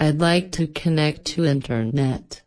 I'd like to connect to internet.